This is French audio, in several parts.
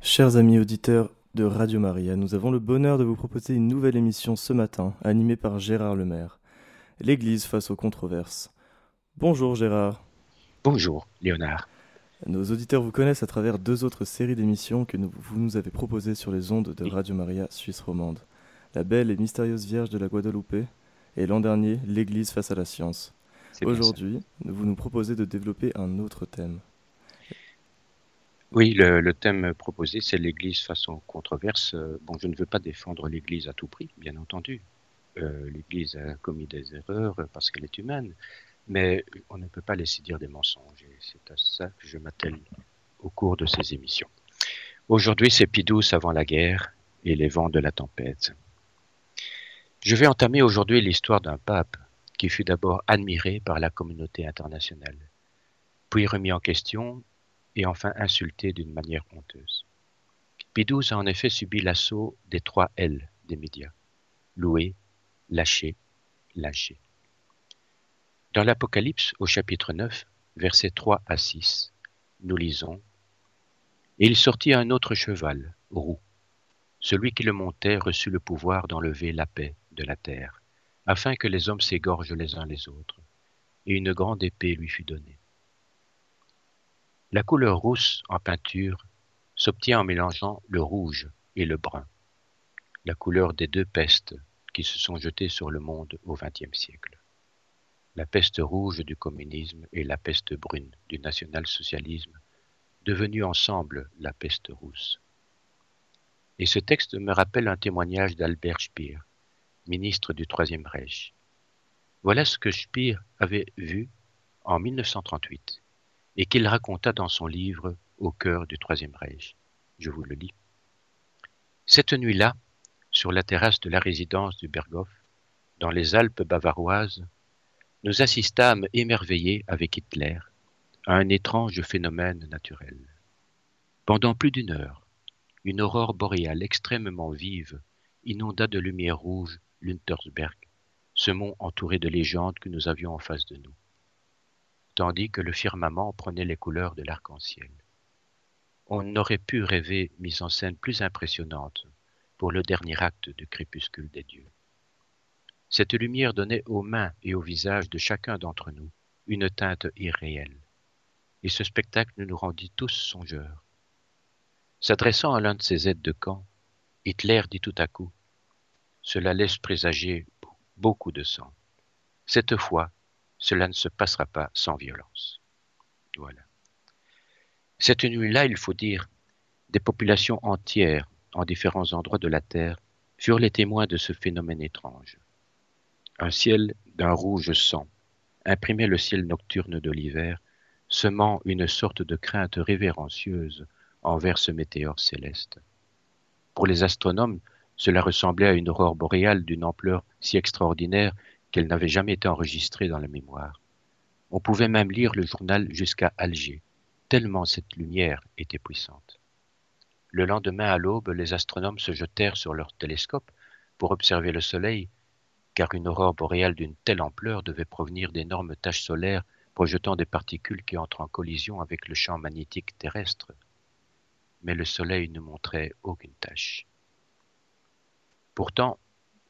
Chers amis auditeurs de Radio Maria, nous avons le bonheur de vous proposer une nouvelle émission ce matin, animée par Gérard Lemaire. L'Église face aux controverses. Bonjour Gérard. Bonjour Léonard. Nos auditeurs vous connaissent à travers deux autres séries d'émissions que vous nous avez proposées sur les ondes de Radio Maria Suisse romande. La belle et mystérieuse Vierge de la Guadeloupe et l'an dernier, l'Église face à la science. Aujourd'hui, vous nous proposez de développer un autre thème. Oui, le, thème proposé, c'est l'Église face aux controverses. Bon, je ne veux pas défendre l'Église à tout prix, bien entendu. Euh, L'Église a commis des erreurs parce qu'elle est humaine, mais on ne peut pas laisser dire des mensonges. C'est à ça que je m'attelle au cours de ces émissions. Aujourd'hui, c'est Pidouce avant la guerre et les vents de la tempête. Je vais entamer aujourd'hui l'histoire d'un pape qui fut d'abord admiré par la communauté internationale, puis remis en question et enfin insulté d'une manière honteuse. Pie a en effet subi l'assaut des trois L des médias. Loué, lâché, lâché. Dans l'Apocalypse au chapitre 9, versets 3 à 6, nous lisons Et il sortit un autre cheval, roux. Celui qui le montait reçut le pouvoir d'enlever la paix de la terre, afin que les hommes s'égorgent les uns les autres, et une grande épée lui fut donnée. La couleur rousse en peinture s'obtient en mélangeant le rouge et le brun, la couleur des deux pestes qui se sont jetées sur le monde au XXe siècle. La peste rouge du communisme et la peste brune du national-socialisme, devenues ensemble la peste rousse. Et ce texte me rappelle un témoignage d'Albert Speer, ministre du Troisième Reich. Voilà ce que Speer avait vu en 1938 et qu'il raconta dans son livre Au cœur du Troisième Reich. Je vous le lis. Cette nuit-là, sur la terrasse de la résidence du Berghof, dans les Alpes bavaroises, nous assistâmes émerveillés avec Hitler à un étrange phénomène naturel. Pendant plus d'une heure, une aurore boréale extrêmement vive inonda de lumière rouge l'Untersberg, ce mont entouré de légendes que nous avions en face de nous tandis que le firmament prenait les couleurs de l'arc-en-ciel. On n'aurait pu rêver mise en scène plus impressionnante pour le dernier acte du crépuscule des dieux. Cette lumière donnait aux mains et au visage de chacun d'entre nous une teinte irréelle, et ce spectacle nous rendit tous songeurs. S'adressant à l'un de ses aides de camp, Hitler dit tout à coup Cela laisse présager beaucoup de sang. Cette fois, cela ne se passera pas sans violence. Voilà. Cette nuit-là, il faut dire, des populations entières en différents endroits de la Terre furent les témoins de ce phénomène étrange. Un ciel d'un rouge sang imprimait le ciel nocturne de l'hiver, semant une sorte de crainte révérencieuse envers ce météore céleste. Pour les astronomes, cela ressemblait à une aurore boréale d'une ampleur si extraordinaire qu'elle n'avait jamais été enregistrée dans la mémoire. On pouvait même lire le journal jusqu'à Alger, tellement cette lumière était puissante. Le lendemain à l'aube, les astronomes se jetèrent sur leurs télescopes pour observer le Soleil, car une aurore boréale d'une telle ampleur devait provenir d'énormes taches solaires projetant des particules qui entrent en collision avec le champ magnétique terrestre. Mais le Soleil ne montrait aucune tache. Pourtant,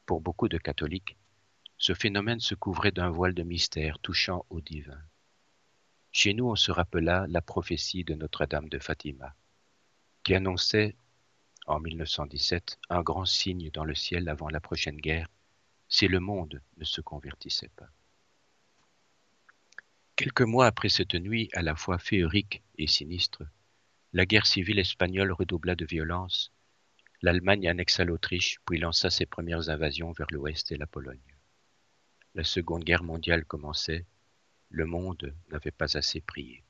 pour beaucoup de catholiques, ce phénomène se couvrait d'un voile de mystère touchant au divin. Chez nous, on se rappela la prophétie de Notre-Dame de Fatima, qui annonçait, en 1917, un grand signe dans le ciel avant la prochaine guerre, si le monde ne se convertissait pas. Quelques mois après cette nuit à la fois féerique et sinistre, la guerre civile espagnole redoubla de violence, l'Allemagne annexa l'Autriche puis lança ses premières invasions vers l'ouest et la Pologne. La Seconde Guerre mondiale commençait, le monde n'avait pas assez prié.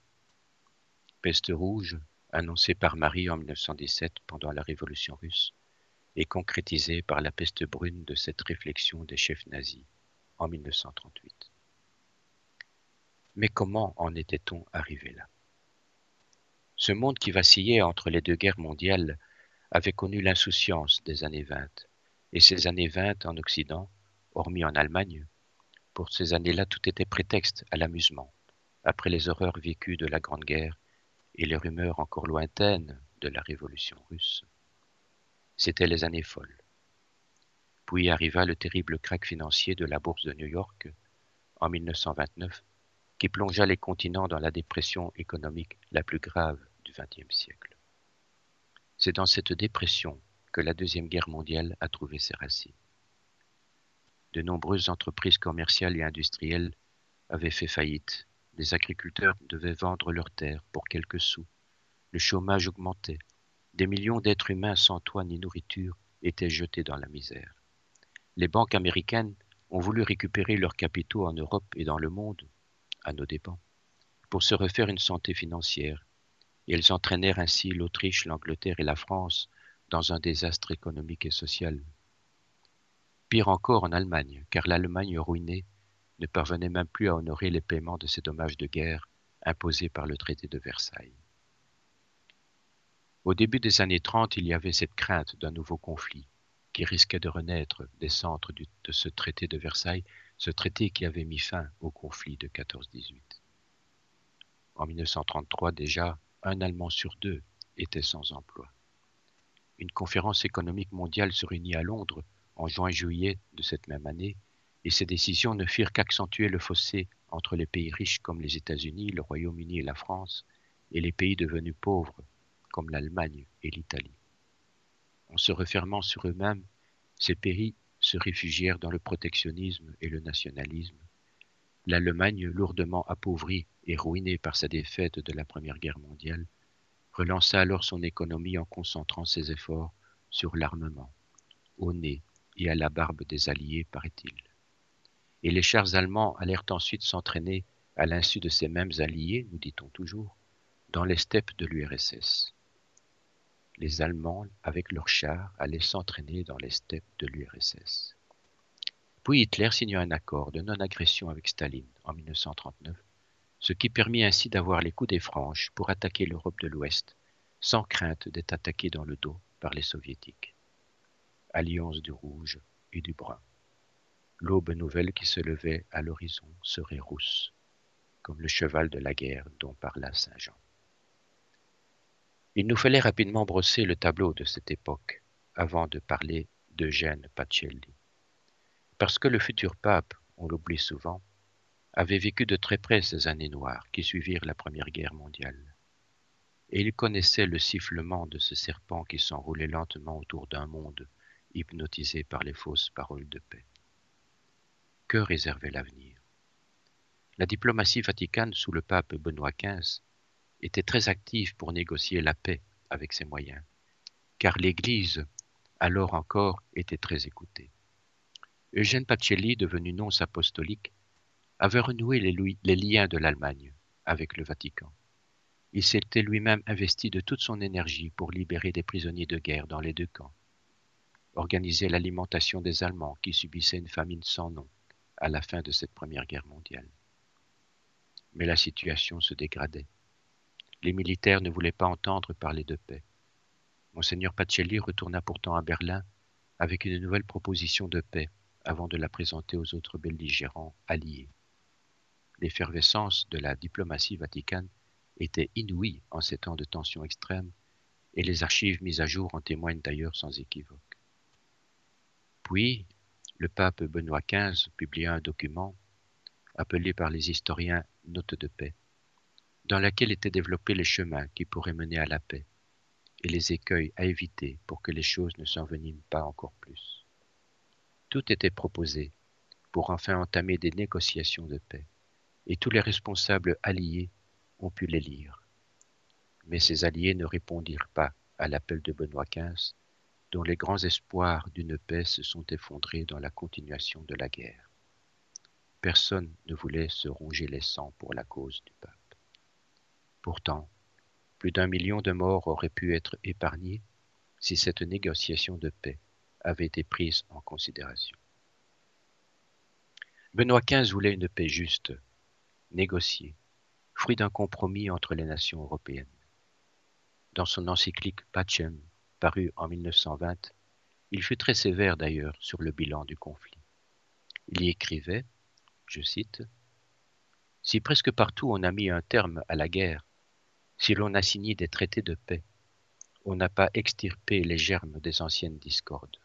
Peste rouge, annoncée par Marie en 1917 pendant la Révolution russe, et concrétisée par la peste brune de cette réflexion des chefs nazis en 1938. Mais comment en était-on arrivé là? Ce monde qui vacillait entre les deux guerres mondiales avait connu l'insouciance des années 20, et ces années 20 en Occident, hormis en Allemagne, pour ces années-là, tout était prétexte à l'amusement. Après les horreurs vécues de la Grande Guerre et les rumeurs encore lointaines de la révolution russe. C'étaient les années folles. Puis arriva le terrible krach financier de la bourse de New York en 1929, qui plongea les continents dans la dépression économique la plus grave du XXe siècle. C'est dans cette dépression que la Deuxième Guerre mondiale a trouvé ses racines. De nombreuses entreprises commerciales et industrielles avaient fait faillite. Les agriculteurs devaient vendre leurs terres pour quelques sous. Le chômage augmentait. Des millions d'êtres humains sans toit ni nourriture étaient jetés dans la misère. Les banques américaines ont voulu récupérer leurs capitaux en Europe et dans le monde, à nos dépens, pour se refaire une santé financière, et elles entraînèrent ainsi l'Autriche, l'Angleterre et la France dans un désastre économique et social. Pire encore en Allemagne, car l'Allemagne ruinée ne parvenait même plus à honorer les paiements de ses dommages de guerre imposés par le traité de Versailles. Au début des années 30, il y avait cette crainte d'un nouveau conflit qui risquait de renaître des centres de ce traité de Versailles, ce traité qui avait mis fin au conflit de 14-18. En 1933 déjà, un Allemand sur deux était sans emploi. Une conférence économique mondiale se réunit à Londres en juin-juillet de cette même année et ces décisions ne firent qu'accentuer le fossé entre les pays riches comme les États-Unis, le Royaume-Uni et la France, et les pays devenus pauvres comme l'Allemagne et l'Italie. En se refermant sur eux-mêmes, ces pays se réfugièrent dans le protectionnisme et le nationalisme. L'Allemagne, lourdement appauvrie et ruinée par sa défaite de la Première Guerre mondiale, relança alors son économie en concentrant ses efforts sur l'armement, au nez et à la barbe des Alliés, paraît-il et les chars allemands allèrent ensuite s'entraîner, à l'insu de ces mêmes alliés, nous dit-on toujours, dans les steppes de l'URSS. Les Allemands, avec leurs chars, allaient s'entraîner dans les steppes de l'URSS. Puis Hitler signa un accord de non-agression avec Staline en 1939, ce qui permit ainsi d'avoir les coups des franches pour attaquer l'Europe de l'Ouest, sans crainte d'être attaqué dans le dos par les soviétiques. Alliance du rouge et du brun l'aube nouvelle qui se levait à l'horizon serait rousse, comme le cheval de la guerre dont parla Saint Jean. Il nous fallait rapidement brosser le tableau de cette époque avant de parler d'Eugène Pacelli. Parce que le futur pape, on l'oublie souvent, avait vécu de très près ces années noires qui suivirent la Première Guerre mondiale. Et il connaissait le sifflement de ce serpent qui s'enroulait lentement autour d'un monde hypnotisé par les fausses paroles de paix que réservait l'avenir? La diplomatie vaticane sous le pape Benoît XV était très active pour négocier la paix avec ses moyens, car l'Église, alors encore, était très écoutée. Eugène Pacelli, devenu nonce apostolique, avait renoué les, les liens de l'Allemagne avec le Vatican. Il s'était lui-même investi de toute son énergie pour libérer des prisonniers de guerre dans les deux camps, organiser l'alimentation des Allemands qui subissaient une famine sans nom, à la fin de cette Première Guerre mondiale. Mais la situation se dégradait. Les militaires ne voulaient pas entendre parler de paix. Monseigneur Pacelli retourna pourtant à Berlin avec une nouvelle proposition de paix avant de la présenter aux autres belligérants alliés. L'effervescence de la diplomatie vaticane était inouïe en ces temps de tension extrême, et les archives mises à jour en témoignent d'ailleurs sans équivoque. Puis, le pape Benoît XV publia un document, appelé par les historiens Note de paix, dans laquelle étaient développés les chemins qui pourraient mener à la paix et les écueils à éviter pour que les choses ne s'enveniment pas encore plus. Tout était proposé pour enfin entamer des négociations de paix, et tous les responsables alliés ont pu les lire. Mais ces alliés ne répondirent pas à l'appel de Benoît XV dont les grands espoirs d'une paix se sont effondrés dans la continuation de la guerre. Personne ne voulait se ronger les sangs pour la cause du pape. Pourtant, plus d'un million de morts auraient pu être épargnés si cette négociation de paix avait été prise en considération. Benoît XV voulait une paix juste, négociée, fruit d'un compromis entre les nations européennes. Dans son encyclique Pacem paru en 1920, il fut très sévère d'ailleurs sur le bilan du conflit. Il y écrivait, je cite, Si presque partout on a mis un terme à la guerre, si l'on a signé des traités de paix, on n'a pas extirpé les germes des anciennes discordes.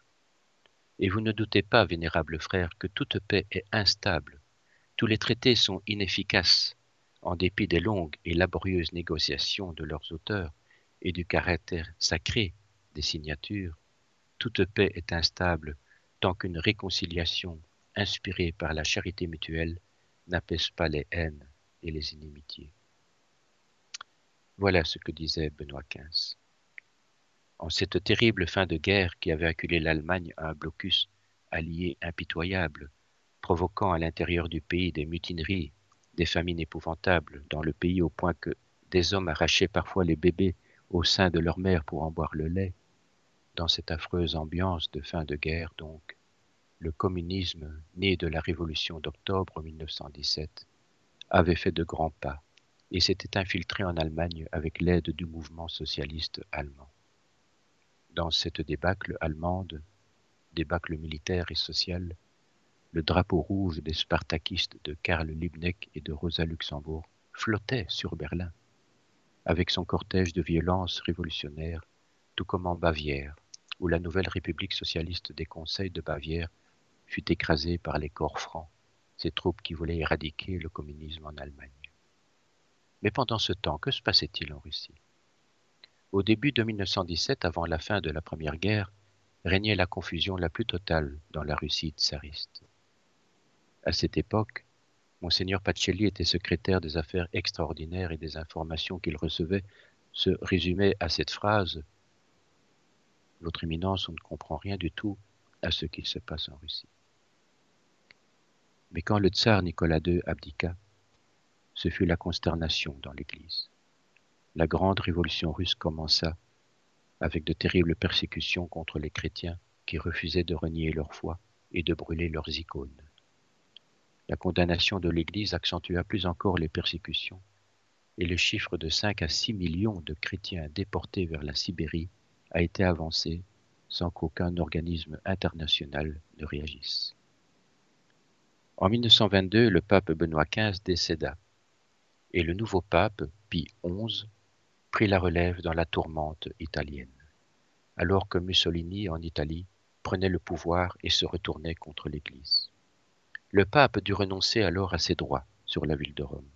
Et vous ne doutez pas, vénérable frère, que toute paix est instable. Tous les traités sont inefficaces, en dépit des longues et laborieuses négociations de leurs auteurs et du caractère sacré des signatures. Toute paix est instable tant qu'une réconciliation inspirée par la charité mutuelle n'apaise pas les haines et les inimitiés. Voilà ce que disait Benoît XV. En cette terrible fin de guerre qui avait acculé l'Allemagne à un blocus allié impitoyable, provoquant à l'intérieur du pays des mutineries, des famines épouvantables dans le pays au point que des hommes arrachaient parfois les bébés au sein de leur mère pour en boire le lait. Dans cette affreuse ambiance de fin de guerre, donc, le communisme, né de la révolution d'octobre 1917, avait fait de grands pas et s'était infiltré en Allemagne avec l'aide du mouvement socialiste allemand. Dans cette débâcle allemande, débâcle militaire et sociale, le drapeau rouge des spartakistes de Karl Liebknecht et de Rosa Luxembourg flottait sur Berlin, avec son cortège de violence révolutionnaire, tout comme en Bavière, où la nouvelle République socialiste des conseils de Bavière fut écrasée par les corps francs, ces troupes qui voulaient éradiquer le communisme en Allemagne. Mais pendant ce temps, que se passait-il en Russie? Au début de 1917, avant la fin de la Première Guerre, régnait la confusion la plus totale dans la Russie tsariste. À cette époque, Monseigneur Pacelli était secrétaire des affaires extraordinaires et des informations qu'il recevait se résumaient à cette phrase Votre éminence, on ne comprend rien du tout à ce qui se passe en Russie. Mais quand le tsar Nicolas II abdiqua, ce fut la consternation dans l'Église la grande révolution russe commença avec de terribles persécutions contre les chrétiens qui refusaient de renier leur foi et de brûler leurs icônes. La condamnation de l'Église accentua plus encore les persécutions, et le chiffre de 5 à 6 millions de chrétiens déportés vers la Sibérie a été avancé sans qu'aucun organisme international ne réagisse. En 1922, le pape Benoît XV décéda, et le nouveau pape, Pie XI, prit la relève dans la tourmente italienne, alors que Mussolini, en Italie, prenait le pouvoir et se retournait contre l'Église. Le pape dut renoncer alors à ses droits sur la ville de Rome.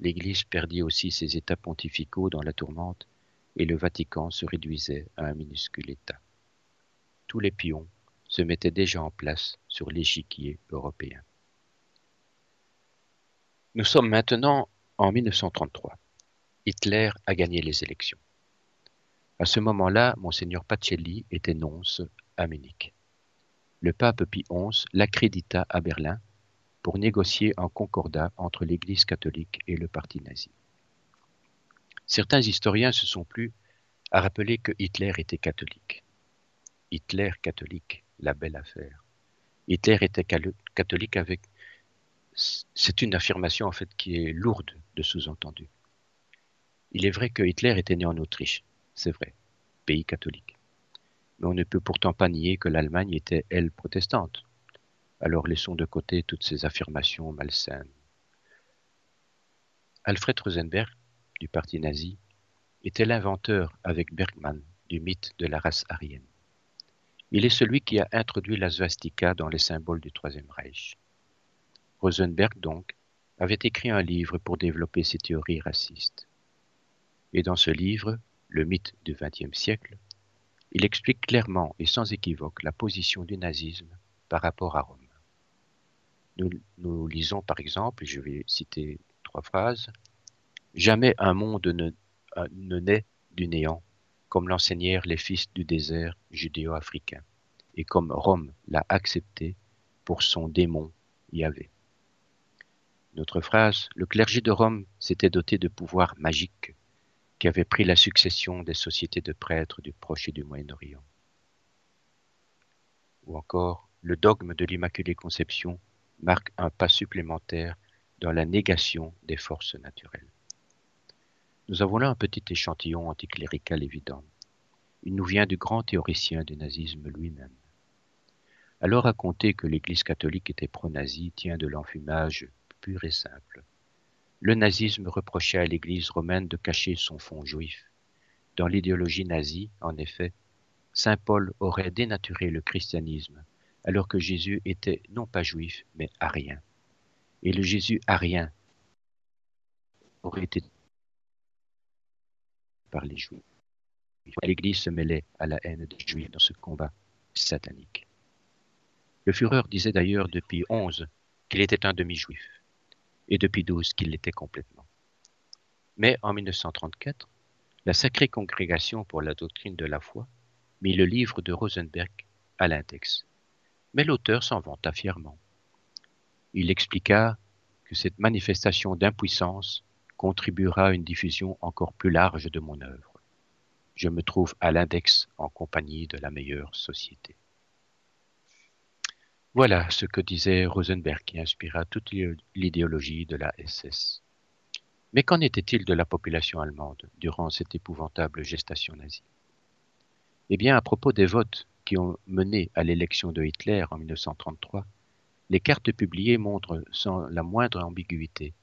L'Église perdit aussi ses États pontificaux dans la tourmente et le Vatican se réduisait à un minuscule État. Tous les pions se mettaient déjà en place sur l'échiquier européen. Nous sommes maintenant en 1933. Hitler a gagné les élections. À ce moment-là, Monseigneur Pacelli était nonce à Munich. Le pape Pie XI l'accrédita à Berlin pour négocier un concordat entre l'Église catholique et le parti nazi. Certains historiens se sont plu à rappeler que Hitler était catholique. Hitler catholique, la belle affaire. Hitler était catholique avec... C'est une affirmation en fait qui est lourde de sous-entendu. Il est vrai que Hitler était né en Autriche, c'est vrai, pays catholique. Mais on ne peut pourtant pas nier que l'Allemagne était, elle, protestante. Alors laissons de côté toutes ces affirmations malsaines. Alfred Rosenberg, du parti nazi, était l'inventeur, avec Bergman, du mythe de la race aryenne. Il est celui qui a introduit la svastika dans les symboles du Troisième Reich. Rosenberg, donc, avait écrit un livre pour développer ses théories racistes. Et dans ce livre, Le mythe du XXe siècle, il explique clairement et sans équivoque la position du nazisme par rapport à Rome. Nous, lisons par exemple, je vais citer trois phrases, Jamais un monde ne, ne naît du néant, comme l'enseignèrent les fils du désert judéo-africain, et comme Rome l'a accepté pour son démon Yahvé. Notre phrase, le clergé de Rome s'était doté de pouvoirs magiques qui avait pris la succession des sociétés de prêtres du Proche et du Moyen-Orient. Ou encore, le dogme de l'Immaculée Conception marque un pas supplémentaire dans la négation des forces naturelles. Nous avons là un petit échantillon anticlérical évident. Il nous vient du grand théoricien du nazisme lui-même. Alors raconter que l'Église catholique était pro-nazie tient de l'enfumage pur et simple le nazisme reprochait à l'Église romaine de cacher son fond juif, Dans l'idéologie nazie, en effet, Saint Paul aurait dénaturé le christianisme, alors que Jésus était non pas juif, mais arien. Et le Jésus arien aurait été les Juifs. L'Église se mêlait à la haine des Juifs dans ce combat satanique. Le Führer disait d'ailleurs depuis 11 qu'il était un demi-juif, et depuis 12 qu'il l'était complètement. Mais en 1934, la Sacrée Congrégation pour la doctrine de la foi mit le livre de Rosenberg à l'index. Mais l'auteur s'en vanta fièrement. Il expliqua que cette manifestation d'impuissance contribuera à une diffusion encore plus large de mon œuvre. Je me trouve à l'index en compagnie de la meilleure société. Voilà ce que disait Rosenberg qui inspira toute l'idéologie de la SS. Mais qu'en était-il de la population allemande durant cette épouvantable gestation nazie? Eh bien, à propos des votes qui ont mené à l'élection de Hitler en 1933, les cartes publiées montrent sans la moindre ambiguïté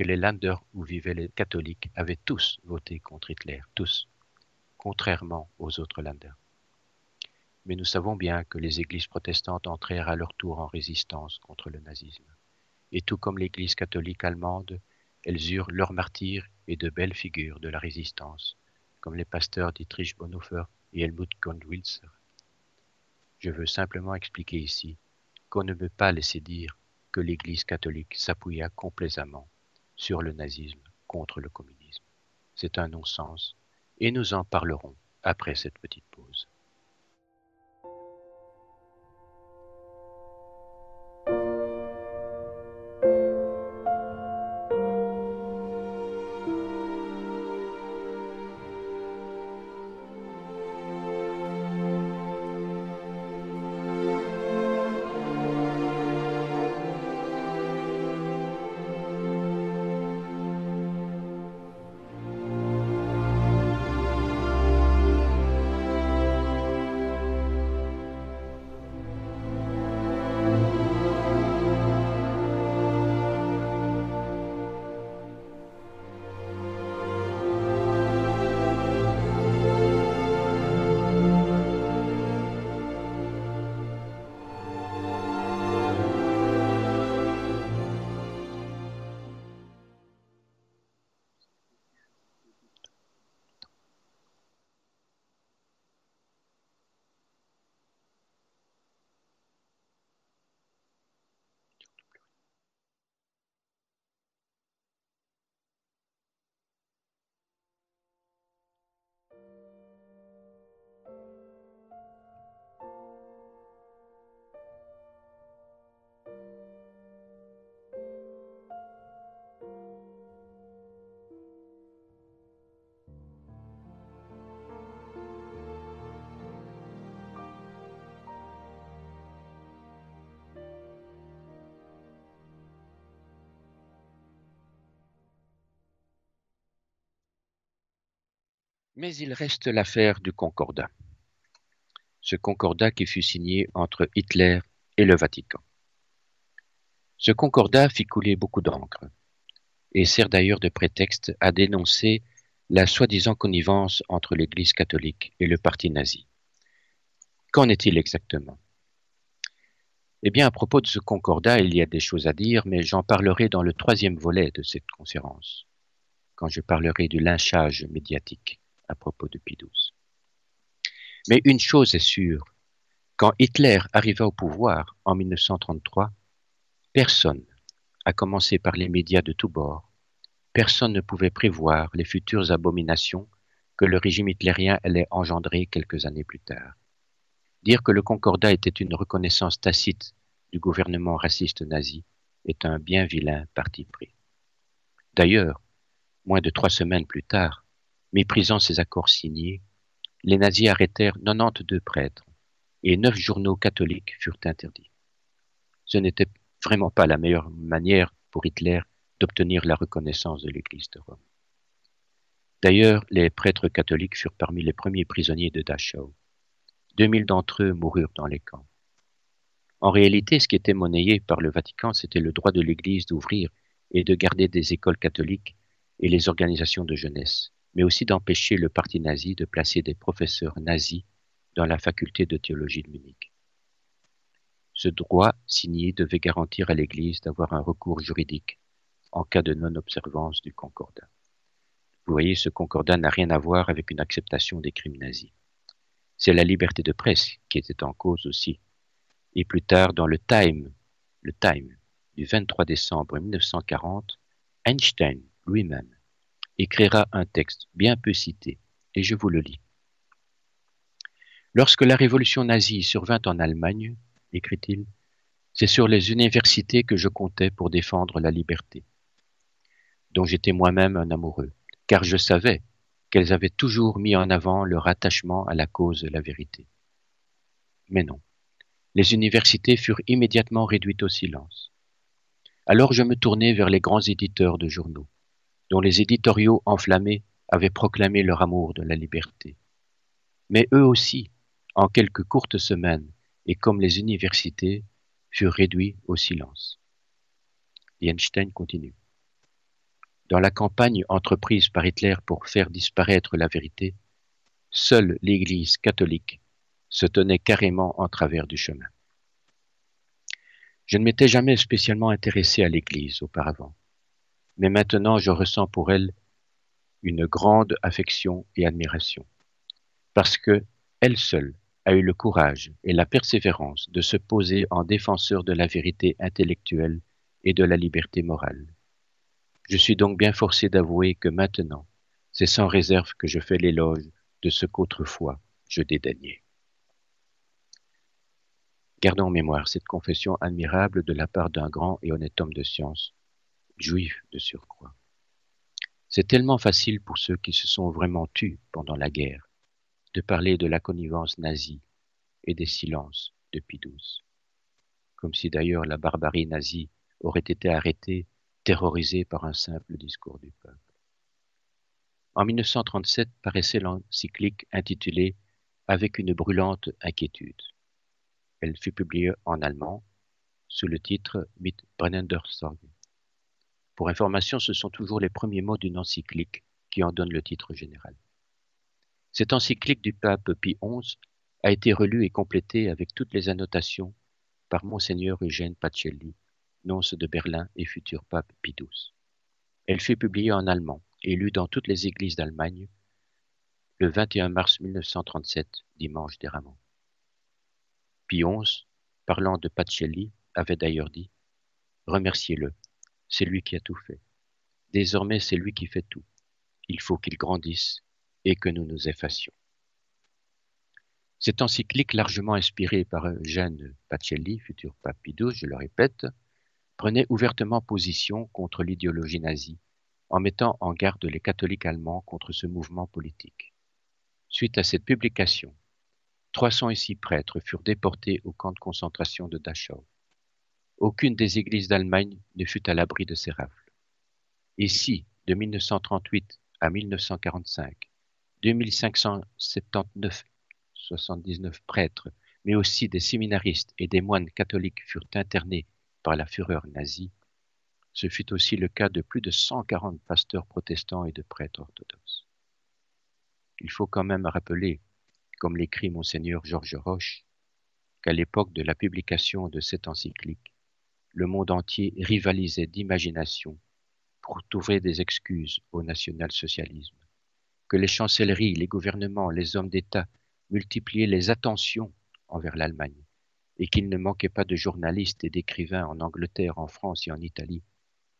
que les Länder où vivaient les catholiques avaient tous voté contre Hitler, tous, contrairement aux autres Länder. Mais nous savons bien que les églises protestantes entrèrent à leur tour en résistance contre le nazisme. Et tout comme l'église catholique allemande, elles eurent leurs martyrs et de belles figures de la résistance, comme les pasteurs Dietrich Bonhoeffer et Helmut Gondwitzer. Je veux simplement expliquer ici qu'on ne peut pas laisser dire que l'Église catholique s'appuya complaisamment sur le nazisme contre le communisme. C'est un non-sens, et nous en parlerons après cette petite pause. Mais il reste l'affaire du Concordat. Ce Concordat qui fut signé entre Hitler et le Vatican. Ce Concordat fit couler beaucoup d'encre et sert d'ailleurs de prétexte à dénoncer la soi-disant connivence entre l'Église catholique et le parti nazi. Qu'en est-il exactement? Eh bien, à propos de ce concordat, il y a des choses à dire, mais j'en parlerai dans le troisième volet de cette conférence, quand je parlerai du lynchage médiatique à propos de Pie Mais une chose est sûre, quand Hitler arriva au pouvoir en 1933, personne, à commencer par les médias de tous bords, personne ne pouvait prévoir les futures abominations que le régime hitlérien allait engendrer quelques années plus tard. Dire que le Concordat était une reconnaissance tacite du gouvernement raciste nazi est un bien vilain parti pris. D'ailleurs, moins de trois semaines plus tard, Méprisant ces accords signés, les nazis arrêtèrent 92 prêtres et neuf journaux catholiques furent interdits. Ce n'était vraiment pas la meilleure manière pour Hitler d'obtenir la reconnaissance de l'Église de Rome. D'ailleurs, les prêtres catholiques furent parmi les premiers prisonniers de Dachau. 2000 d'entre eux moururent dans les camps. En réalité, ce qui était monnayé par le Vatican, c'était le droit de l'Église d'ouvrir et de garder des écoles catholiques et les organisations de jeunesse mais aussi d'empêcher le parti nazi de placer des professeurs nazis dans la faculté de théologie de Munich. Ce droit signé devait garantir à l'Église d'avoir un recours juridique en cas de non-observance du concordat. Vous voyez, ce concordat n'a rien à voir avec une acceptation des crimes nazis. C'est la liberté de presse qui était en cause aussi. Et plus tard, dans le Time, le Time du 23 décembre 1940, Einstein lui-même écrira un texte bien peu cité, et je vous le lis. Lorsque la révolution nazie survint en Allemagne, écrit-il, c'est sur les universités que je comptais pour défendre la liberté, dont j'étais moi-même un amoureux, car je savais qu'elles avaient toujours mis en avant leur attachement à la cause de la vérité. Mais non, les universités furent immédiatement réduites au silence. Alors je me tournai vers les grands éditeurs de journaux, dont les éditoriaux enflammés avaient proclamé leur amour de la liberté. Mais eux aussi, en quelques courtes semaines, et comme les universités, furent réduits au silence. Einstein continue. Dans la campagne entreprise par Hitler pour faire disparaître la vérité, seule l'Église catholique se tenait carrément en travers du chemin. Je ne m'étais jamais spécialement intéressé à l'Église auparavant, mais maintenant je ressens pour elle une grande affection et admiration, parce que elle seule a eu le courage et la persévérance de se poser en défenseur de la vérité intellectuelle et de la liberté morale. Je suis donc bien forcé d'avouer que maintenant, c'est sans réserve que je fais l'éloge de ce qu'autrefois je dédaignais. Gardons en mémoire cette confession admirable de la part d'un grand et honnête homme de science, juif de surcroît. C'est tellement facile pour ceux qui se sont vraiment tus pendant la guerre de parler de la connivence nazie et des silences de Pie Comme si d'ailleurs la barbarie nazie aurait été arrêtée, terrorisée par un simple discours du peuple. En 1937 paraissait l'encyclique intitulée Avec une brûlante inquiétude. Elle fut publiée en allemand sous le titre Mit brennender Sorge. Pour information, ce sont toujours les premiers mots d'une encyclique qui en donnent le titre général. Cette encyclique du pape Pie XI a été relue et complétée avec toutes les annotations par Monseigneur Eugène Pacelli, nonce de Berlin et futur pape Pie XII. Elle fut publiée en allemand et lue dans toutes les églises d'Allemagne le 21 mars 1937, dimanche des Ramons. Pie XI, parlant de Pacelli, avait d'ailleurs dit Remerciez-le, c'est lui qui a tout fait. Désormais, c'est lui qui fait tout. Il faut qu'il grandisse et que nous nous effacions. Cette encyclique, largement inspirée par Eugène Pacelli, futur pape Pidou, je le répète, prenait ouvertement position contre l'idéologie nazie, en mettant en garde les catholiques allemands contre ce mouvement politique. Suite à cette publication, 306 prêtres furent déportés au camp de concentration de Dachau. Aucune des églises d'Allemagne ne fut à l'abri de ces rafles. Et si, de 1938 à 1945, 2579 79 prêtres, mais aussi des séminaristes et des moines catholiques furent internés par la fureur nazie, ce fut aussi le cas de plus de 140 pasteurs protestants et de prêtres orthodoxes. Il faut quand même rappeler, comme l'écrit monseigneur Georges Roche, qu'à l'époque de la publication de cette encyclique, le monde entier rivalisait d'imagination pour trouver des excuses au national-socialisme que les chancelleries, les gouvernements, les hommes d'État multipliaient les attentions envers l'Allemagne, et qu'il ne manquait pas de journalistes et d'écrivains en Angleterre, en France et en Italie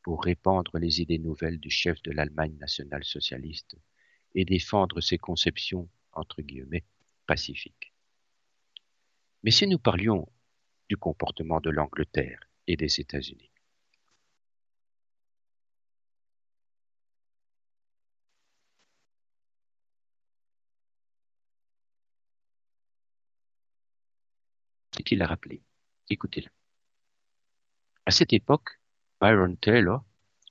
pour répandre les idées nouvelles du chef de l'Allemagne nationale socialiste et défendre ses conceptions, entre guillemets, pacifiques. Mais si nous parlions du comportement de l'Angleterre et des États-Unis, il a rappelé. Écoutez-le. À cette époque, Byron Taylor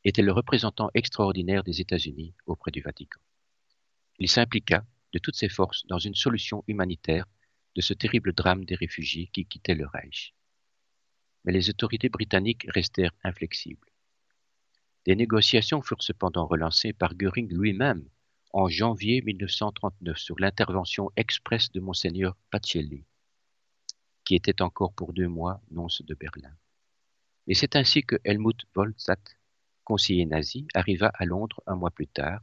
était le représentant extraordinaire des États-Unis auprès du Vatican. Il s'impliqua de toutes ses forces dans une solution humanitaire de ce terrible drame des réfugiés qui quittaient le Reich. Mais les autorités britanniques restèrent inflexibles. Des négociations furent cependant relancées par Göring lui-même en janvier 1939 sur l'intervention expresse de Monseigneur Pacelli, qui était encore pour deux mois nonce de Berlin. Et c'est ainsi que Helmut Wolzat, conseiller nazi, arriva à Londres un mois plus tard,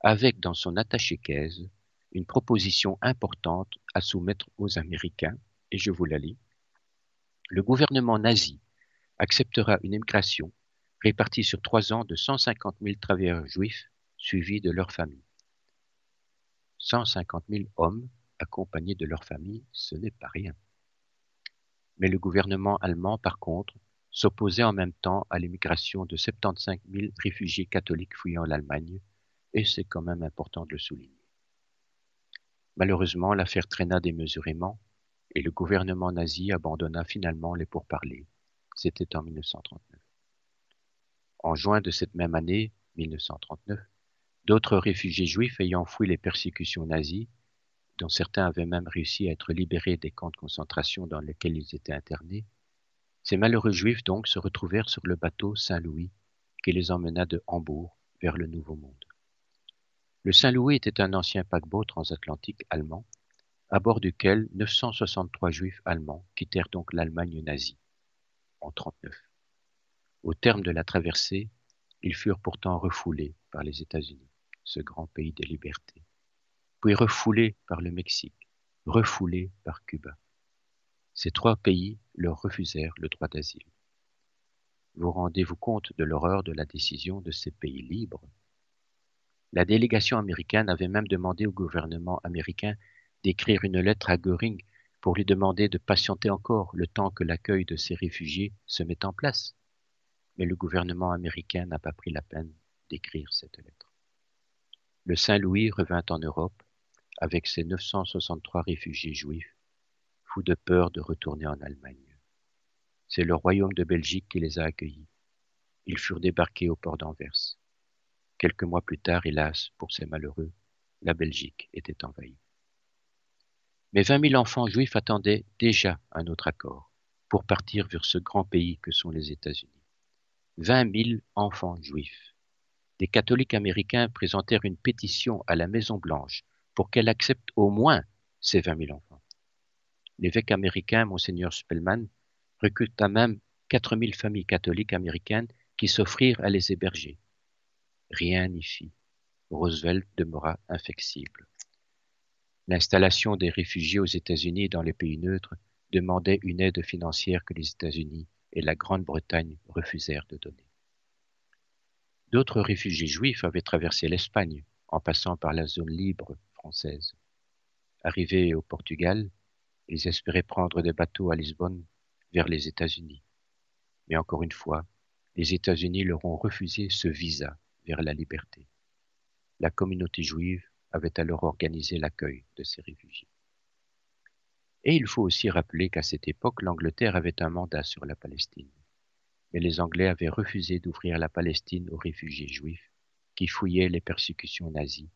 avec dans son attaché-caisse une proposition importante à soumettre aux Américains, et je vous la lis. Le gouvernement nazi acceptera une immigration répartie sur trois ans de 150 000 travailleurs juifs suivis de leurs familles. 150 000 hommes accompagnés de leurs familles, ce n'est pas rien. Mais le gouvernement allemand, par contre, s'opposait en même temps à l'immigration de 75 000 réfugiés catholiques fuyant l'Allemagne, et c'est quand même important de le souligner. Malheureusement, l'affaire traîna démesurément, et le gouvernement nazi abandonna finalement les pourparlers. C'était en 1939. En juin de cette même année, 1939, D'autres réfugiés juifs ayant fui les persécutions nazies, dont certains avaient même réussi à être libérés des camps de concentration dans lesquels ils étaient internés, ces malheureux juifs donc se retrouvèrent sur le bateau Saint-Louis qui les emmena de Hambourg vers le Nouveau Monde. Le Saint-Louis était un ancien paquebot transatlantique allemand, à bord duquel 963 juifs allemands quittèrent donc l'Allemagne nazie en 1939. Au terme de la traversée, ils furent pourtant refoulés par les États-Unis ce grand pays de liberté, puis refoulé par le Mexique, refoulé par Cuba. Ces trois pays leur refusèrent le droit d'asile. Vous rendez-vous compte de l'horreur de la décision de ces pays libres? La délégation américaine avait même demandé au gouvernement américain d'écrire une lettre à Göring pour lui demander de patienter encore le temps que l'accueil de ces réfugiés se mette en place. Mais le gouvernement américain n'a pas pris la peine d'écrire cette lettre. Le Saint-Louis revint en Europe avec ses 963 réfugiés juifs, fous de peur de retourner en Allemagne. C'est le royaume de Belgique qui les a accueillis. Ils furent débarqués au port d'Anvers. Quelques mois plus tard, hélas, pour ces malheureux, la Belgique était envahie. Mais vingt mille enfants juifs attendaient déjà un autre accord pour partir vers ce grand pays que sont les États-Unis. Vingt mille enfants juifs des catholiques américains présentèrent une pétition à la Maison-Blanche pour qu'elle accepte au moins ces 20 000 enfants. L'évêque américain, Monseigneur Spellman, recruta même 4 000 familles catholiques américaines qui s'offrirent à les héberger. Rien n'y fit. Roosevelt demeura inflexible. L'installation des réfugiés aux États-Unis dans les pays neutres demandait une aide financière que les États-Unis et la Grande-Bretagne refusèrent de donner. D'autres réfugiés juifs avaient traversé l'Espagne en passant par la zone libre française. Arrivés au Portugal, ils espéraient prendre des bateaux à Lisbonne vers les États-Unis. Mais encore une fois, les États-Unis leur ont refusé ce visa vers la liberté. La communauté juive avait alors organisé l'accueil de ces réfugiés. Et il faut aussi rappeler qu'à cette époque, l'Angleterre avait un mandat sur la Palestine mais les Anglais avaient refusé d'ouvrir la Palestine aux réfugiés juifs qui fouillaient les persécutions nazies,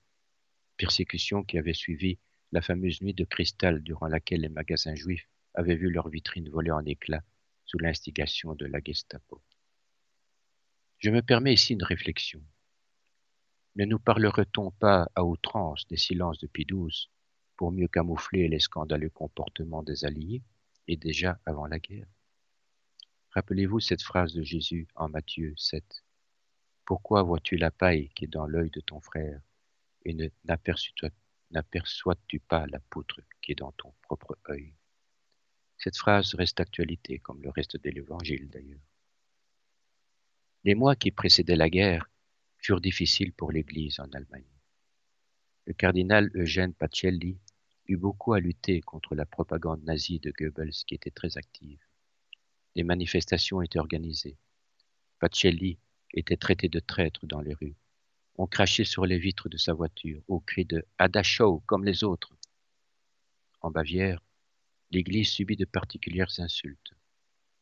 persécutions qui avaient suivi la fameuse nuit de cristal durant laquelle les magasins juifs avaient vu leurs vitrines voler en éclats sous l'instigation de la Gestapo. Je me permets ici une réflexion. Ne nous parlerait-on pas à outrance des silences de XII pour mieux camoufler les scandaleux comportements des Alliés, et déjà avant la guerre? Rappelez-vous cette phrase de Jésus en Matthieu 7. Pourquoi vois-tu la paille qui est dans l'œil de ton frère et n'aperçois-tu pas la poutre qui est dans ton propre œil Cette phrase reste d'actualité, comme le reste de l'Évangile d'ailleurs. Les mois qui précédaient la guerre furent difficiles pour l'Église en Allemagne. Le cardinal Eugène Pacelli eut beaucoup à lutter contre la propagande nazie de Goebbels qui était très active. Des manifestations étaient organisées. Pacelli était traité de traître dans les rues. On crachait sur les vitres de sa voiture au cri de Adachau comme les autres. En Bavière, l'Église subit de particulières insultes.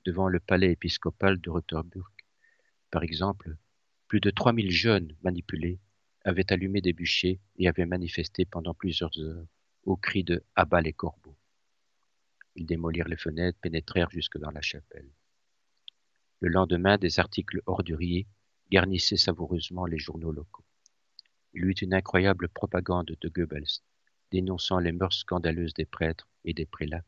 Devant le palais épiscopal de Rotterburg, par exemple, plus de 3000 jeunes manipulés avaient allumé des bûchers et avaient manifesté pendant plusieurs heures au cri de Abat les corbeaux. Ils démolirent les fenêtres, pénétrèrent jusque dans la chapelle. Le lendemain, des articles orduriers garnissaient savoureusement les journaux locaux. Il eut une incroyable propagande de Goebbels, dénonçant les mœurs scandaleuses des prêtres et des prélats,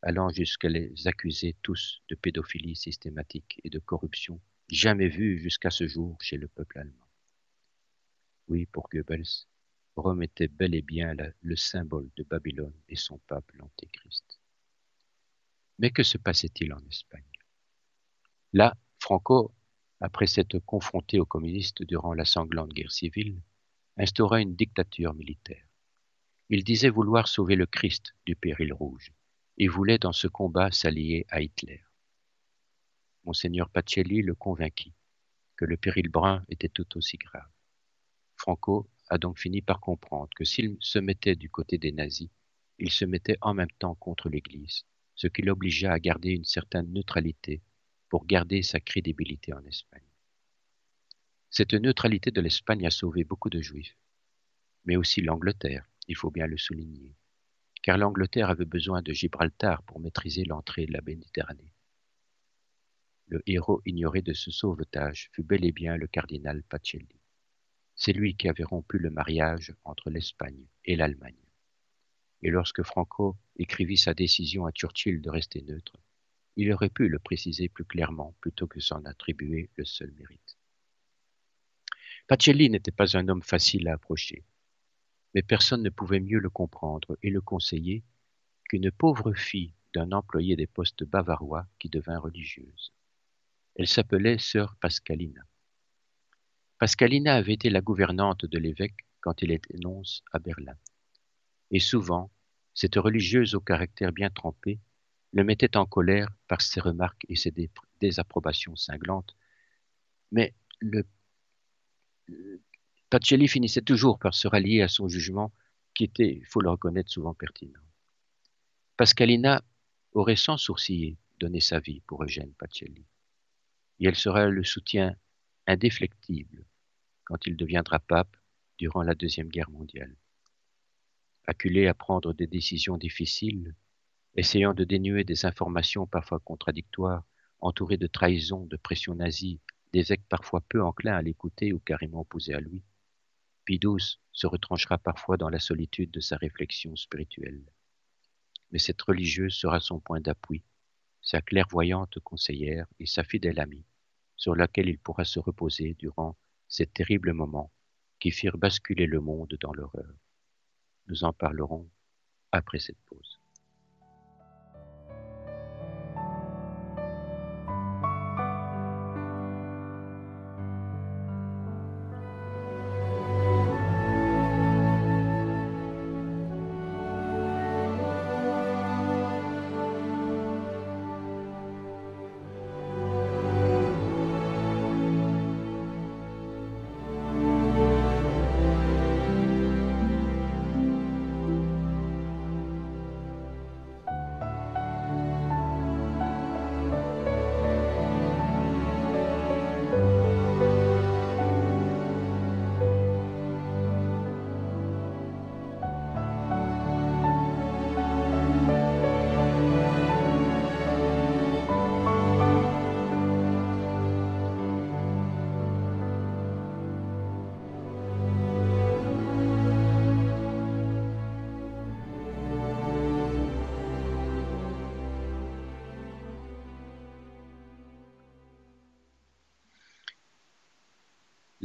allant jusqu'à les accuser tous de pédophilie systématique et de corruption jamais vue jusqu'à ce jour chez le peuple allemand. Oui, pour Goebbels, Rome était bel et bien le symbole de Babylone et son pape l'Antéchrist. Mais que se passait-il en Espagne? Là, Franco, après s'être confronté aux communistes durant la sanglante guerre civile, instaura une dictature militaire. Il disait vouloir sauver le Christ du péril rouge et voulait dans ce combat s'allier à Hitler. Monseigneur Pacelli le convainquit que le péril brun était tout aussi grave. Franco a donc fini par comprendre que s'il se mettait du côté des nazis, il se mettait en même temps contre l'Église, ce qui l'obligea à garder une certaine neutralité pour garder sa crédibilité en Espagne. Cette neutralité de l'Espagne a sauvé beaucoup de juifs, mais aussi l'Angleterre, il faut bien le souligner, car l'Angleterre avait besoin de Gibraltar pour maîtriser l'entrée de la Méditerranée. Le héros ignoré de ce sauvetage fut bel et bien le cardinal Pacelli. C'est lui qui avait rompu le mariage entre l'Espagne et l'Allemagne. Et lorsque Franco écrivit sa décision à Churchill de rester neutre, il aurait pu le préciser plus clairement plutôt que s'en attribuer le seul mérite. Pacelli n'était pas un homme facile à approcher, mais personne ne pouvait mieux le comprendre et le conseiller qu'une pauvre fille d'un employé des postes bavarois qui devint religieuse. Elle s'appelait sœur Pascalina. Pascalina avait été la gouvernante de l'évêque quand il était nonce à Berlin. Et souvent, cette religieuse au caractère bien trempé le mettait en colère par ses remarques et ses désapprobations cinglantes. Mais le Pacelli finissait toujours par se rallier à son jugement, qui était, il faut le reconnaître, souvent pertinent. Pascalina aurait sans sourciller donné sa vie pour Eugène Pacelli. Et elle sera le soutien indéflectible quand il deviendra pape durant la Deuxième Guerre mondiale. Acculé à prendre des décisions difficiles, essayant de dénuer des informations parfois contradictoires, entouré de trahisons, de pressions nazies, d'évêques parfois peu enclins à l'écouter ou carrément opposés à lui, Pidous se retranchera parfois dans la solitude de sa réflexion spirituelle. Mais cette religieuse sera son point d'appui, sa clairvoyante conseillère et sa fidèle amie, sur laquelle il pourra se reposer durant ces terribles moments qui firent basculer le monde dans l'horreur. Nous en parlerons après cette pause.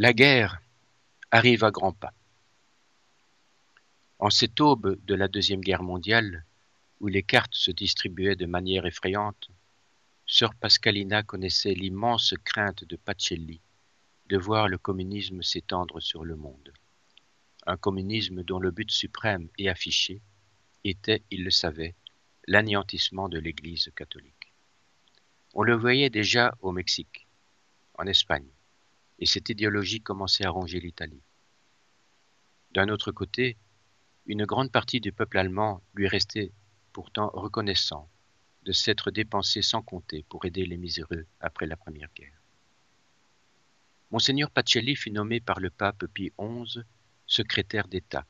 La guerre arrive à grands pas. En cette aube de la Deuxième Guerre mondiale, où les cartes se distribuaient de manière effrayante, sœur Pascalina connaissait l'immense crainte de Pacelli de voir le communisme s'étendre sur le monde. Un communisme dont le but suprême et affiché était, il le savait, l'anéantissement de l'Église catholique. On le voyait déjà au Mexique, en Espagne, et cette idéologie commençait à ronger l'Italie. D'un autre côté, une grande partie du peuple allemand lui restait pourtant reconnaissant de s'être dépensé sans compter pour aider les miséreux après la Première Guerre. Monseigneur Pacelli fut nommé par le pape Pie XI secrétaire d'État,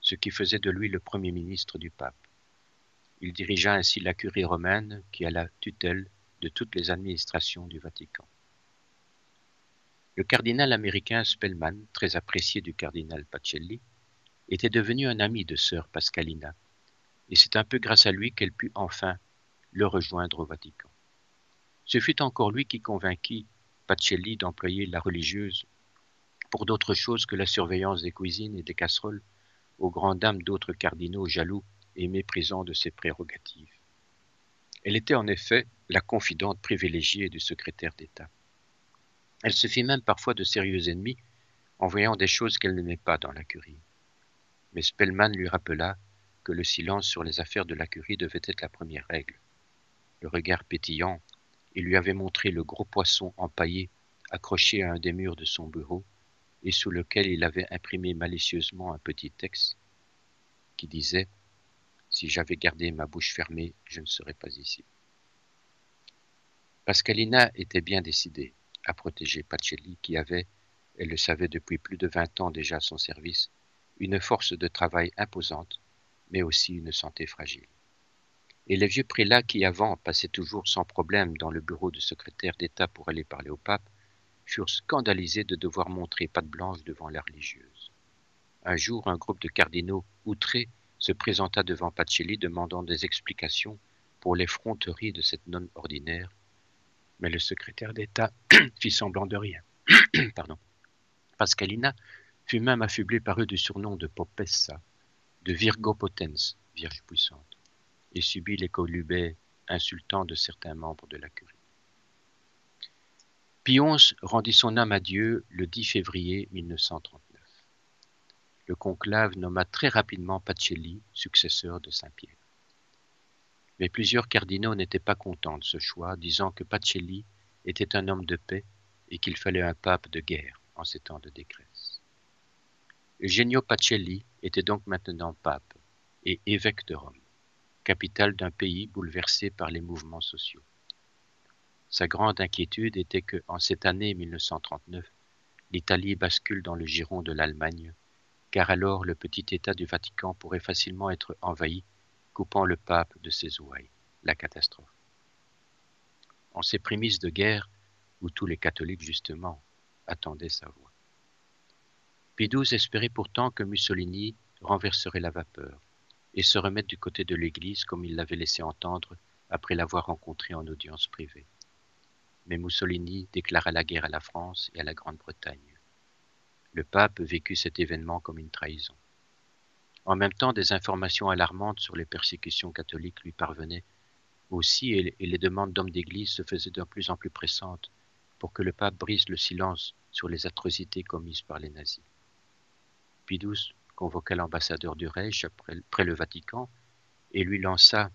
ce qui faisait de lui le premier ministre du pape. Il dirigea ainsi la curie romaine qui a la tutelle de toutes les administrations du Vatican. Le cardinal américain Spellman, très apprécié du cardinal Pacelli, était devenu un ami de sœur Pascalina, et c'est un peu grâce à lui qu'elle put enfin le rejoindre au Vatican. Ce fut encore lui qui convainquit Pacelli d'employer la religieuse pour d'autres choses que la surveillance des cuisines et des casseroles aux grandes dames d'autres cardinaux jaloux et méprisant de ses prérogatives. Elle était en effet la confidente privilégiée du secrétaire d'État. Elle se fit même parfois de sérieux ennemis en voyant des choses qu'elle n'aimait pas dans la curie. Mais Spellman lui rappela que le silence sur les affaires de la curie devait être la première règle. Le regard pétillant, il lui avait montré le gros poisson empaillé accroché à un des murs de son bureau et sous lequel il avait imprimé malicieusement un petit texte qui disait Si j'avais gardé ma bouche fermée, je ne serais pas ici. Pascalina était bien décidée à protéger Pacelli qui avait, elle le savait depuis plus de vingt ans déjà à son service, une force de travail imposante, mais aussi une santé fragile. Et les vieux prélats qui avant passaient toujours sans problème dans le bureau du secrétaire d'État pour aller parler au pape, furent scandalisés de devoir montrer patte blanche devant la religieuse. Un jour, un groupe de cardinaux outrés se présenta devant Pacelli demandant des explications pour l'effronterie de cette nonne ordinaire, mais le secrétaire d'État fit semblant de rien. Pardon. Pascalina fut même affublée par eux du surnom de Popessa, de Virgo Potens, Vierge puissante, et subit les colubets insultants de certains membres de la curie. Pie rendit son âme à Dieu le 10 février 1939. Le conclave nomma très rapidement Pacelli successeur de Saint-Pierre. Mais plusieurs cardinaux n'étaient pas contents de ce choix, disant que Pacelli était un homme de paix et qu'il fallait un pape de guerre en ces temps de décresse. Eugenio Pacelli était donc maintenant pape et évêque de Rome, capitale d'un pays bouleversé par les mouvements sociaux. Sa grande inquiétude était que, en cette année 1939, l'Italie bascule dans le giron de l'Allemagne, car alors le petit État du Vatican pourrait facilement être envahi, coupant le pape de ses ouailles. La catastrophe. En ces prémices de guerre, où tous les catholiques justement attendaient sa voix. Pie espérait pourtant que Mussolini renverserait la vapeur et se remette du côté de l'Église comme il l'avait laissé entendre après l'avoir rencontré en audience privée mais Mussolini déclara la guerre à la France et à la Grande-Bretagne. Le pape vécut cet événement comme une trahison. En même temps, des informations alarmantes sur les persécutions catholiques lui parvenaient aussi et les demandes d'hommes d'Église se faisaient de plus en plus pressantes pour que le pape brise le silence sur les atrocités commises par les nazis. Pidous convoqua l'ambassadeur du Reich près le Vatican et lui lança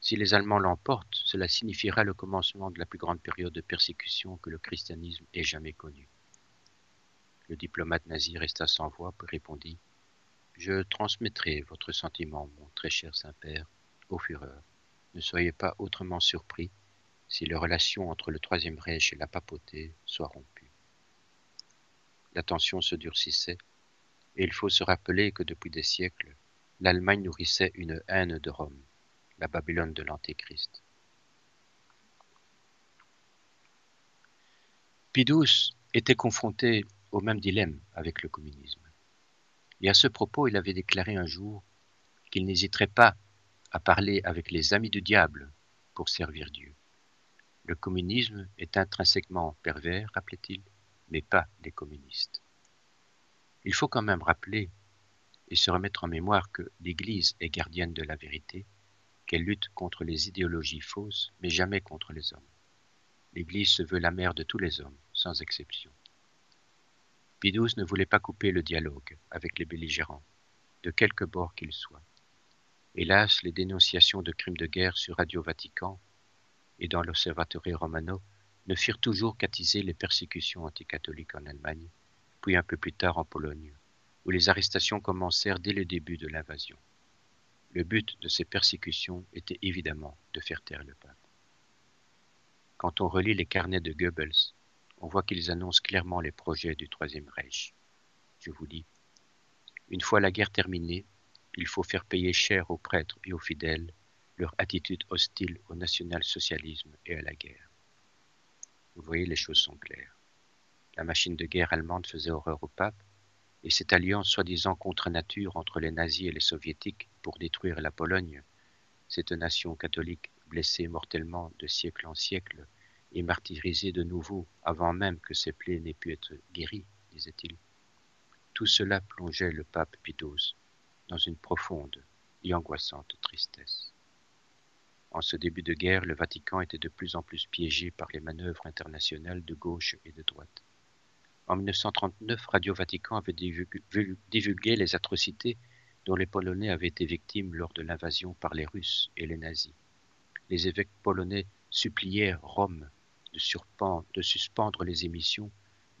si les Allemands l'emportent, cela signifiera le commencement de la plus grande période de persécution que le christianisme ait jamais connue. Le diplomate nazi resta sans voix et répondit Je transmettrai votre sentiment, mon très cher Saint-Père, au Führer. Ne soyez pas autrement surpris si les relations entre le Troisième Reich et la papauté soient rompues. La tension se durcissait, et il faut se rappeler que depuis des siècles, l'Allemagne nourrissait une haine de Rome la Babylone de l'Antéchrist. Pidous était confronté au même dilemme avec le communisme. Et à ce propos, il avait déclaré un jour qu'il n'hésiterait pas à parler avec les amis du diable pour servir Dieu. Le communisme est intrinsèquement pervers, rappelait-il, mais pas les communistes. Il faut quand même rappeler et se remettre en mémoire que l'Église est gardienne de la vérité qu'elle lutte contre les idéologies fausses, mais jamais contre les hommes. L'Église se veut la mère de tous les hommes, sans exception. Ne voulait pas couper le dialogue avec les belligérants, de quelque bord qu'ils soient. Hélas, les dénonciations de crimes de guerre sur Radio Vatican et dans l'Observatoire Romano ne firent toujours qu'attiser les persécutions anticatholiques en Allemagne, puis un peu plus tard en Pologne, où les arrestations commencèrent dès le début de l'invasion. Le but de ces persécutions était évidemment de faire taire le pape. Quand on relit les carnets de Goebbels, on voit qu'ils annoncent clairement les projets du Troisième Reich. Je vous dis, une fois la guerre terminée, il faut faire payer cher aux prêtres et aux fidèles leur attitude hostile au national-socialisme et à la guerre. Vous voyez, les choses sont claires. La machine de guerre allemande faisait horreur au pape, et cette alliance soi-disant contre nature entre les nazis et les soviétiques pour détruire la Pologne, cette nation catholique blessée mortellement de siècle en siècle et martyrisée de nouveau avant même que ses plaies n'aient pu être guéries, disait-il. Tout cela plongeait le pape Pie dans une profonde et angoissante tristesse. En ce début de guerre, le Vatican était de plus en plus piégé par les manœuvres internationales de gauche et de droite. En 1939, Radio Vatican avait divulgué les atrocités dont les Polonais avaient été victimes lors de l'invasion par les Russes et les nazis. Les évêques polonais supplièrent Rome de, suspendre les émissions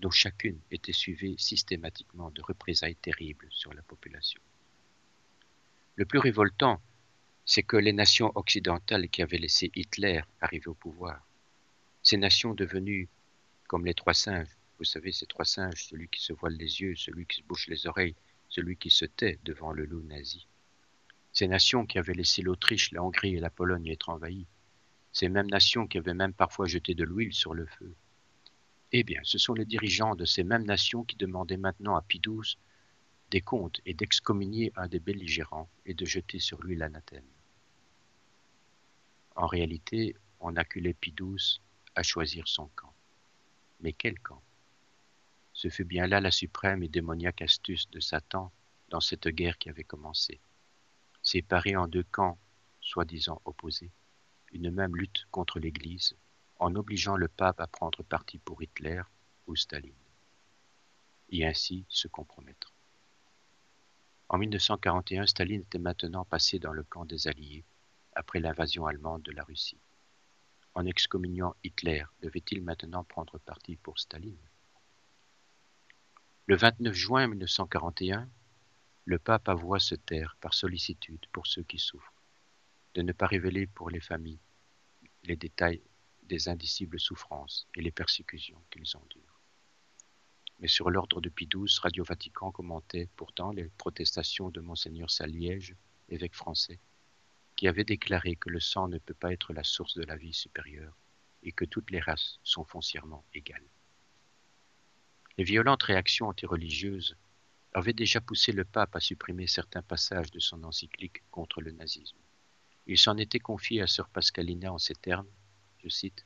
dont chacune était suivie systématiquement de représailles terribles sur la population. Le plus révoltant c'est que les nations occidentales qui avaient laissé Hitler arriver au pouvoir, ces nations devenues comme les trois singes, vous savez, ces trois singes, celui qui se voile les yeux, celui qui se bouche les oreilles, celui qui se tait devant le loup nazi. Ces nations qui avaient laissé l'Autriche, la Hongrie et la Pologne être envahies, ces mêmes nations qui avaient même parfois jeté de l'huile sur le feu. Eh bien, ce sont les dirigeants de ces mêmes nations qui demandaient maintenant à Pie XII des comptes et d'excommunier un des belligérants et de jeter sur lui l'anathème. En réalité, on acculait Pie XII à choisir son camp. Mais quel camp? Ce fut bien là la suprême et démoniaque astuce de Satan dans cette guerre qui avait commencé. Séparée en deux camps, soi-disant opposés, une même lutte contre l'Église, en obligeant le pape à prendre parti pour Hitler ou Staline, et ainsi se compromettre. En 1941, Staline était maintenant passé dans le camp des Alliés, après l'invasion allemande de la Russie. En excommuniant Hitler, devait-il maintenant prendre parti pour Staline? Le 29 juin 1941, le pape avoua se taire par sollicitude pour ceux qui souffrent, de ne pas révéler pour les familles les détails des indicibles souffrances et les persécutions qu'ils endurent. Mais sur l'ordre de Pie Radio Vatican commentait pourtant les protestations de Monseigneur Saliège, évêque français, qui avait déclaré que le sang ne peut pas être la source de la vie supérieure et que toutes les races sont foncièrement égales. Les violentes réactions antireligieuses avaient déjà poussé le pape à supprimer certains passages de son encyclique contre le nazisme. Il s'en était confié à sœur Pascalina en ces termes, je cite,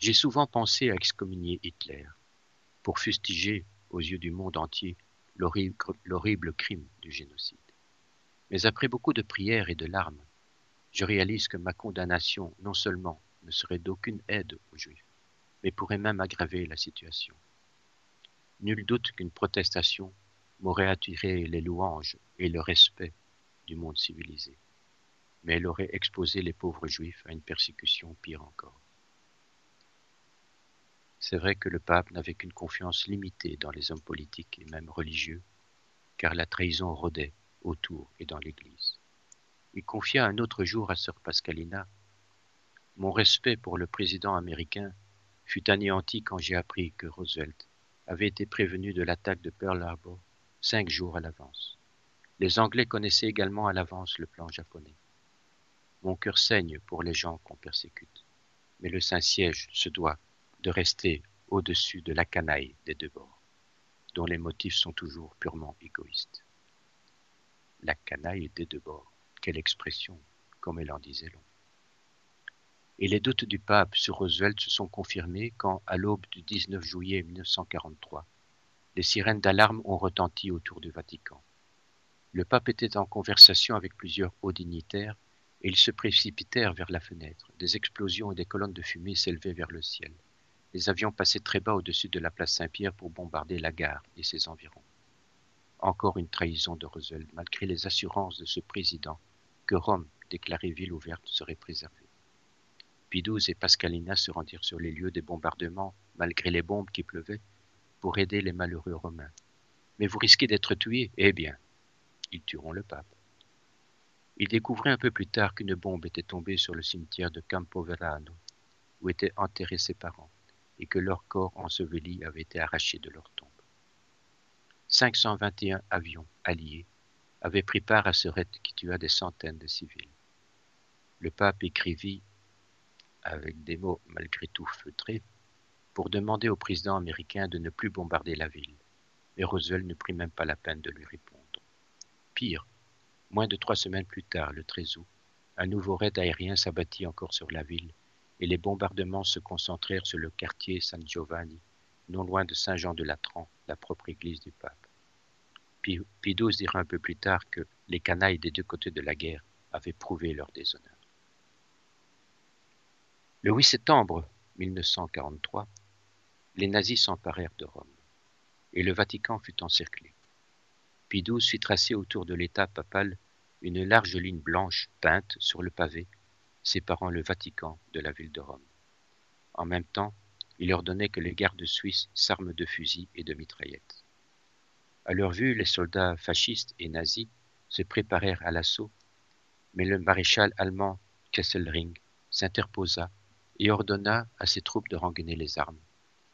J'ai souvent pensé à excommunier Hitler, pour fustiger, aux yeux du monde entier, l'horrible crime du génocide. Mais après beaucoup de prières et de larmes, je réalise que ma condamnation non seulement ne serait d'aucune aide aux Juifs, mais pourrait même aggraver la situation. Nul doute qu'une protestation m'aurait attiré les louanges et le respect du monde civilisé, mais elle aurait exposé les pauvres Juifs à une persécution pire encore. C'est vrai que le pape n'avait qu'une confiance limitée dans les hommes politiques et même religieux, car la trahison rôdait autour et dans l'Église. Il confia un autre jour à sœur Pascalina Mon respect pour le président américain fut anéanti quand j'ai appris que Roosevelt avait été prévenu de l'attaque de Pearl Harbor cinq jours à l'avance. Les Anglais connaissaient également à l'avance le plan japonais. Mon cœur saigne pour les gens qu'on persécute, mais le Saint-Siège se doit de rester au-dessus de la canaille des deux bords, dont les motifs sont toujours purement égoïstes. La canaille des deux bords. Quelle expression, comme elle en disait long. Et les doutes du pape sur Roosevelt se sont confirmés quand, à l'aube du 19 juillet 1943, les sirènes d'alarme ont retenti autour du Vatican. Le pape était en conversation avec plusieurs hauts dignitaires ils se précipitèrent vers la fenêtre. Des explosions et des colonnes de fumée s'élevaient vers le ciel. Les avions passaient très bas au-dessus de la place Saint-Pierre pour bombarder la gare et ses environs. Encore une trahison de Roosevelt, malgré les assurances de ce président que Rome, déclarée ville ouverte, serait préservée. Pidouze et Pascalina se rendirent sur les lieux des bombardements, malgré les bombes qui pleuvaient, pour aider les malheureux Romains. Mais vous risquez d'être tués Eh bien, ils tueront le pape. Ils découvrirent un peu plus tard qu'une bombe était tombée sur le cimetière de Campoverano, où étaient enterrés ses parents, et que leurs corps ensevelis avaient été arrachés de leur tombe. 521 avions alliés avaient pris part à ce raid qui tua des centaines de civils. Le pape écrivit, avec des mots malgré tout feutrés, pour demander au président américain de ne plus bombarder la ville. Mais Roosevelt ne prit même pas la peine de lui répondre. Pire, moins de trois semaines plus tard, le 13 août, un nouveau raid aérien s'abattit encore sur la ville et les bombardements se concentrèrent sur le quartier San Giovanni, non loin de Saint-Jean-de-Latran, la propre église du pape. XII dira un peu plus tard que les canailles des deux côtés de la guerre avaient prouvé leur déshonneur. Le 8 septembre 1943, les nazis s'emparèrent de Rome et le Vatican fut encerclé. Pie XII fit tracer autour de l'état papal une large ligne blanche peinte sur le pavé séparant le Vatican de la ville de Rome. En même temps, il ordonnait que les gardes suisses s'arment de fusils et de mitraillettes. À leur vue, les soldats fascistes et nazis se préparèrent à l'assaut, mais le maréchal allemand Kesselring s'interposa et ordonna à ses troupes de rengainer les armes,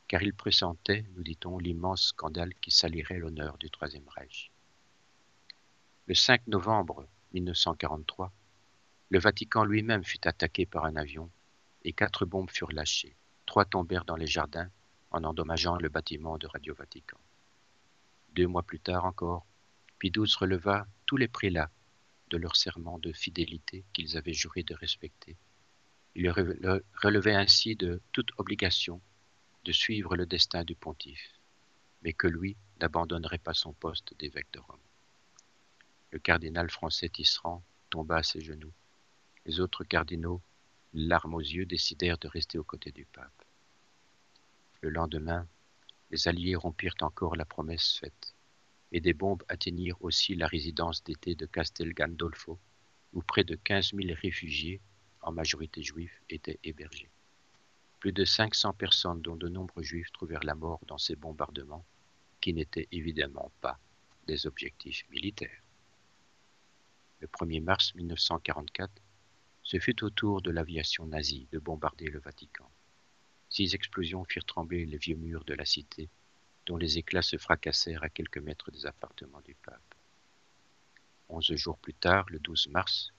car il pressentait, nous dit-on, l'immense scandale qui salirait l'honneur du Troisième Reich. Le 5 novembre 1943, le Vatican lui-même fut attaqué par un avion et quatre bombes furent lâchées. Trois tombèrent dans les jardins en endommageant le bâtiment de Radio Vatican. Deux mois plus tard encore, Pie releva tous les prélats de leur serment de fidélité qu'ils avaient juré de respecter. Il relevait ainsi de toute obligation de suivre le destin du pontife, mais que lui n'abandonnerait pas son poste d'évêque de Rome. Le cardinal français Tisserand tomba à ses genoux. Les autres cardinaux, larmes aux yeux, décidèrent de rester aux côtés du pape. Le lendemain, les Alliés rompirent encore la promesse faite, et des bombes atteignirent aussi la résidence d'été de Castel Gandolfo, où près de 15 000 réfugiés, en majorité juifs, étaient hébergés. Plus de 500 personnes, dont de nombreux juifs, trouvèrent la mort dans ces bombardements, qui n'étaient évidemment pas des objectifs militaires. Le 1er mars 1944, ce fut au tour de l'aviation nazie de bombarder le Vatican. Six explosions firent trembler les vieux murs de la cité, dont les éclats se fracassèrent à quelques mètres des appartements du pape. Onze jours plus tard, le 12 mars,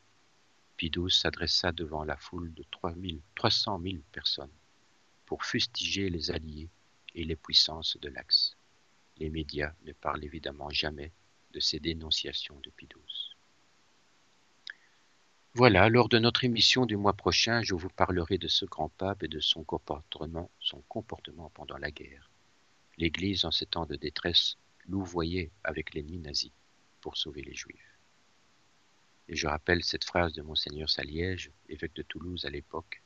Pie XII s'adressa devant la foule de 300 000 personnes pour fustiger les alliés et les puissances de l'Axe. Les médias ne parlent évidemment jamais de ces dénonciations de Pie XII. Voilà, lors de notre émission du mois prochain, je vous parlerai de ce grand pape et de son comportement, son comportement pendant la guerre. L'Église, en ces temps de détresse, louvoyait avec l'ennemi nazi pour sauver les Juifs. Et je rappelle cette phrase de Monseigneur Saliège, évêque de Toulouse à l'époque.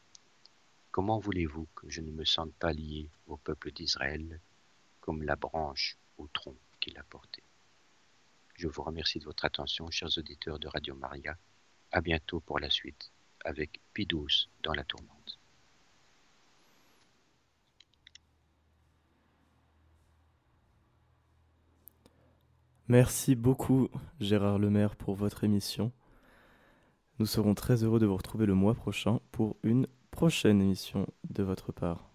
Comment voulez-vous que je ne me sente pas lié au peuple d'Israël comme la branche au tronc qu'il a porté? Je vous remercie de votre attention, chers auditeurs de Radio Maria à bientôt pour la suite avec Pidous dans la tourmente. Merci beaucoup Gérard Lemaire pour votre émission. Nous serons très heureux de vous retrouver le mois prochain pour une prochaine émission de votre part.